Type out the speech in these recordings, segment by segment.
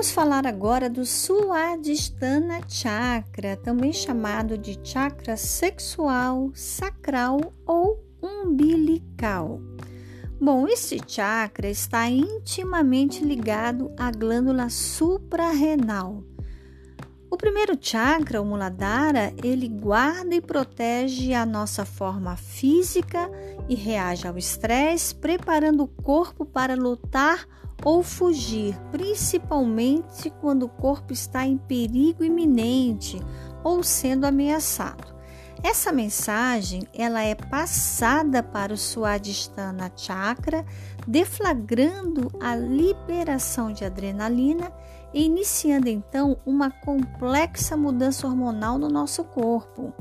Vamos falar agora do Suadhisthana Chakra, também chamado de chakra sexual, sacral ou umbilical. Bom, esse chakra está intimamente ligado à glândula suprarrenal. O primeiro chakra, o Muladhara, ele guarda e protege a nossa forma física e reage ao estresse, preparando o corpo para lutar ou fugir, principalmente quando o corpo está em perigo iminente ou sendo ameaçado. Essa mensagem ela é passada para o Swadhisthana Chakra, deflagrando a liberação de adrenalina e iniciando então uma complexa mudança hormonal no nosso corpo.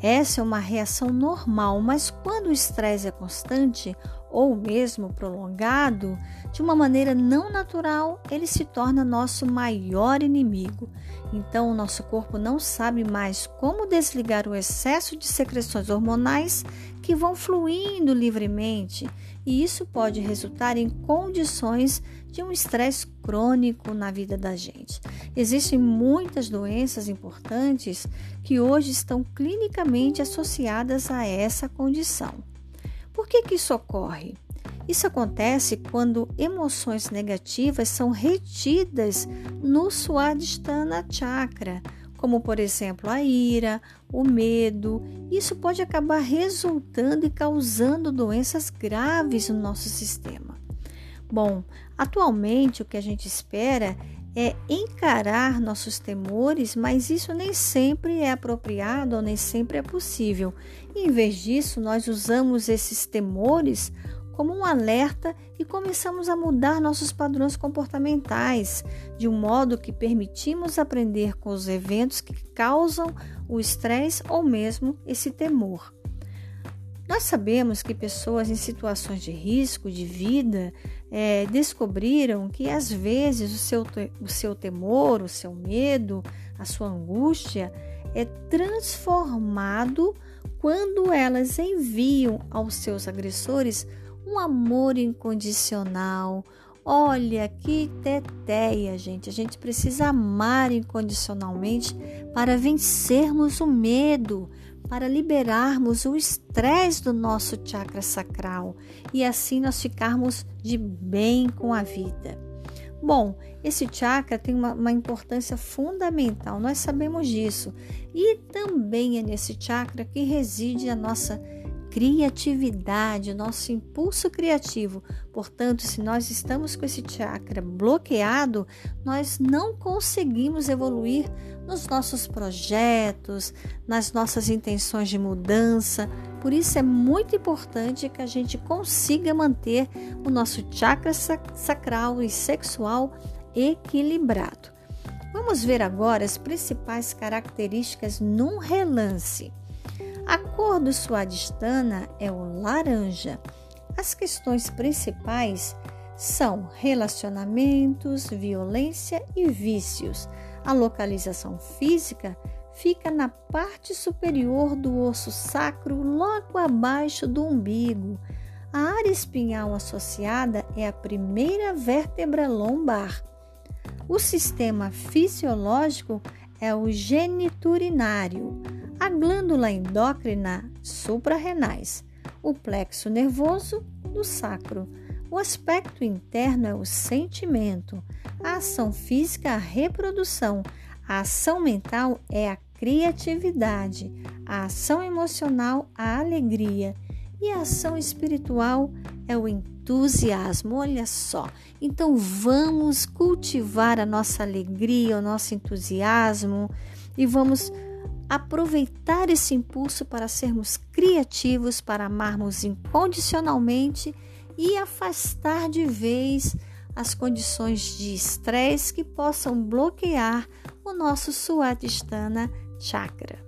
Essa é uma reação normal, mas quando o estresse é constante ou mesmo prolongado, de uma maneira não natural, ele se torna nosso maior inimigo. Então, o nosso corpo não sabe mais como desligar o excesso de secreções hormonais que vão fluindo livremente, e isso pode resultar em condições de um estresse crônico na vida da gente. Existem muitas doenças importantes que hoje estão clinicamente associadas a essa condição. Por que, que isso ocorre? Isso acontece quando emoções negativas são retidas no Swadhisthana Chakra, como por exemplo a ira, o medo. Isso pode acabar resultando e causando doenças graves no nosso sistema. Bom, atualmente o que a gente espera é encarar nossos temores, mas isso nem sempre é apropriado ou nem sempre é possível. em vez disso, nós usamos esses temores como um alerta e começamos a mudar nossos padrões comportamentais, de um modo que permitimos aprender com os eventos que causam o estresse ou mesmo esse temor. Nós sabemos que pessoas em situações de risco de vida é, descobriram que às vezes o seu, o seu temor, o seu medo, a sua angústia é transformado quando elas enviam aos seus agressores um amor incondicional. Olha que teteia, gente. A gente precisa amar incondicionalmente para vencermos o medo, para liberarmos o estresse do nosso chakra sacral e assim nós ficarmos de bem com a vida. Bom, esse chakra tem uma, uma, importância fundamental, nós sabemos disso. E também é nesse chakra que reside a nossa criatividade, o nosso impulso criativo. Portanto, se nós estamos com esse chakra bloqueado, nós não conseguimos evoluir nos nossos projetos, nas nossas intenções de mudança. Por isso é muito importante que a gente consiga manter o nosso chakra sacral e sexual equilibrado. Vamos ver agora as principais características num relance. A cor do Suadistana é o laranja. As questões principais são relacionamentos, violência e vícios. A localização física fica na parte superior do osso sacro, logo abaixo do umbigo. A área espinhal associada é a primeira vértebra lombar. O sistema fisiológico é o geniturinário a glândula endócrina suprarrenais, o plexo nervoso do sacro. O aspecto interno é o sentimento, a ação física a reprodução, a ação mental é a criatividade, a ação emocional a alegria e a ação espiritual é o entusiasmo. Olha só. Então vamos cultivar a nossa alegria, o nosso entusiasmo e vamos aproveitar esse impulso para sermos criativos, para amarmos incondicionalmente e afastar de vez as condições de estresse que possam bloquear o nosso Suadhisthana Chakra.